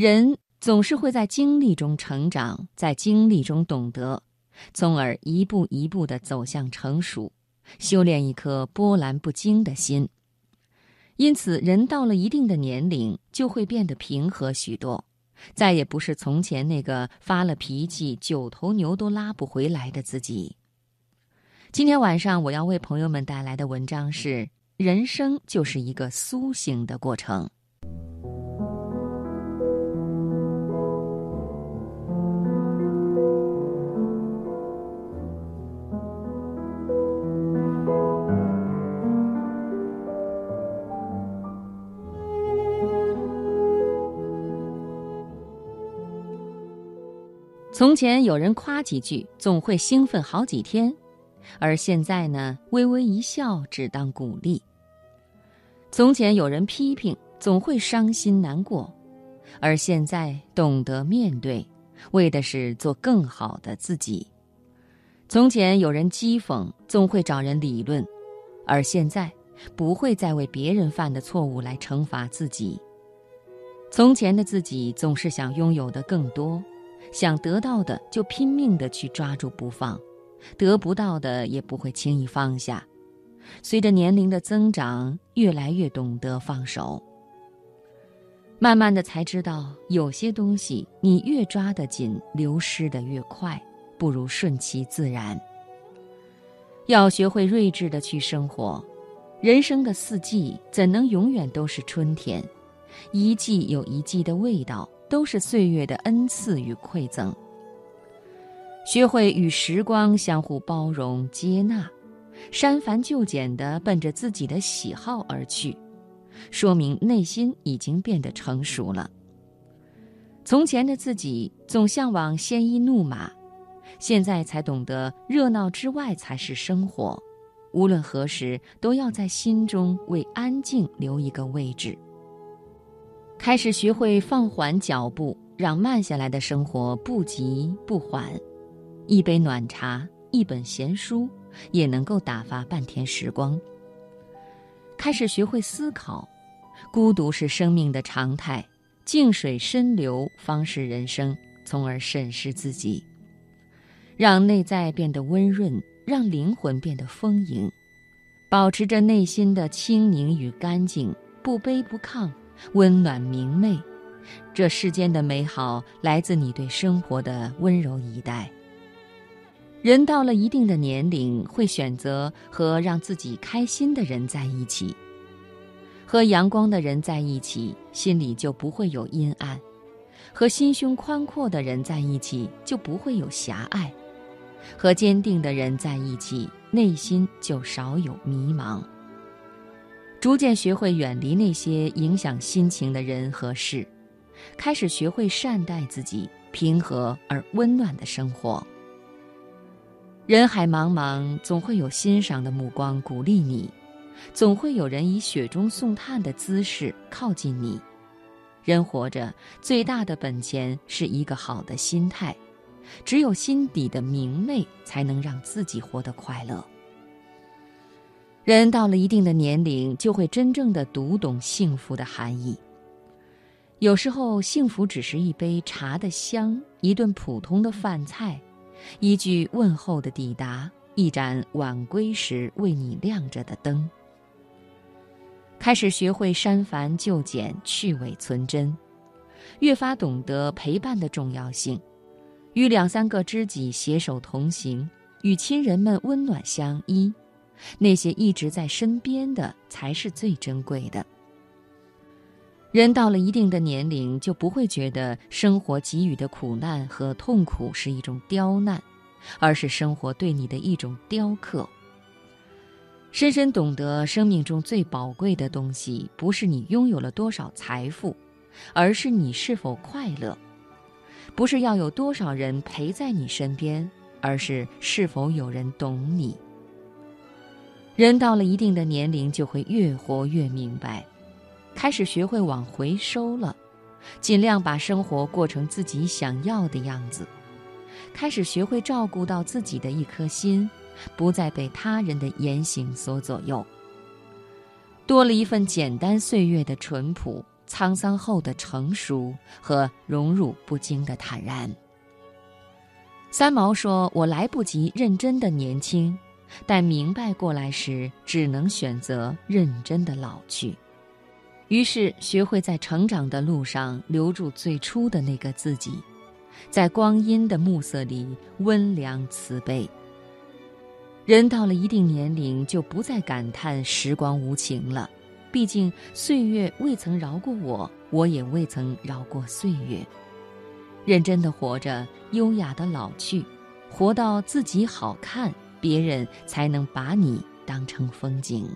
人总是会在经历中成长，在经历中懂得，从而一步一步地走向成熟，修炼一颗波澜不惊的心。因此，人到了一定的年龄，就会变得平和许多，再也不是从前那个发了脾气、九头牛都拉不回来的自己。今天晚上我要为朋友们带来的文章是：人生就是一个苏醒的过程。从前有人夸几句，总会兴奋好几天；而现在呢，微微一笑只当鼓励。从前有人批评，总会伤心难过；而现在懂得面对，为的是做更好的自己。从前有人讥讽，总会找人理论；而现在不会再为别人犯的错误来惩罚自己。从前的自己总是想拥有的更多。想得到的就拼命地去抓住不放，得不到的也不会轻易放下。随着年龄的增长，越来越懂得放手。慢慢的才知道，有些东西你越抓得紧，流失的越快，不如顺其自然。要学会睿智的去生活。人生的四季怎能永远都是春天？一季有一季的味道。都是岁月的恩赐与馈赠。学会与时光相互包容接纳，删繁就简的奔着自己的喜好而去，说明内心已经变得成熟了。从前的自己总向往鲜衣怒马，现在才懂得热闹之外才是生活。无论何时，都要在心中为安静留一个位置。开始学会放缓脚步，让慢下来的生活不急不缓。一杯暖茶，一本闲书，也能够打发半天时光。开始学会思考，孤独是生命的常态，静水深流方是人生。从而审视自己，让内在变得温润，让灵魂变得丰盈，保持着内心的清宁与干净，不卑不亢。温暖明媚，这世间的美好来自你对生活的温柔以待。人到了一定的年龄，会选择和让自己开心的人在一起。和阳光的人在一起，心里就不会有阴暗；和心胸宽阔的人在一起，就不会有狭隘；和坚定的人在一起，内心就少有迷茫。逐渐学会远离那些影响心情的人和事，开始学会善待自己，平和而温暖的生活。人海茫茫，总会有欣赏的目光鼓励你，总会有人以雪中送炭的姿势靠近你。人活着最大的本钱是一个好的心态，只有心底的明媚，才能让自己活得快乐。人到了一定的年龄，就会真正的读懂幸福的含义。有时候，幸福只是一杯茶的香，一顿普通的饭菜，一句问候的抵达，一盏晚归时为你亮着的灯。开始学会删繁就简，去伪存真，越发懂得陪伴的重要性，与两三个知己携手同行，与亲人们温暖相依。那些一直在身边的，才是最珍贵的。人到了一定的年龄，就不会觉得生活给予的苦难和痛苦是一种刁难，而是生活对你的一种雕刻。深深懂得，生命中最宝贵的东西，不是你拥有了多少财富，而是你是否快乐；不是要有多少人陪在你身边，而是是否有人懂你。人到了一定的年龄，就会越活越明白，开始学会往回收了，尽量把生活过成自己想要的样子，开始学会照顾到自己的一颗心，不再被他人的言行所左右。多了一份简单岁月的淳朴，沧桑后的成熟和荣辱不惊的坦然。三毛说：“我来不及认真的年轻，但明白过来时，只能选择认真的老去。于是学会在成长的路上留住最初的那个自己，在光阴的暮色里温良慈悲。人到了一定年龄，就不再感叹时光无情了，毕竟岁月未曾饶过我，我也未曾饶过岁月。”认真的活着，优雅的老去，活到自己好看，别人才能把你当成风景。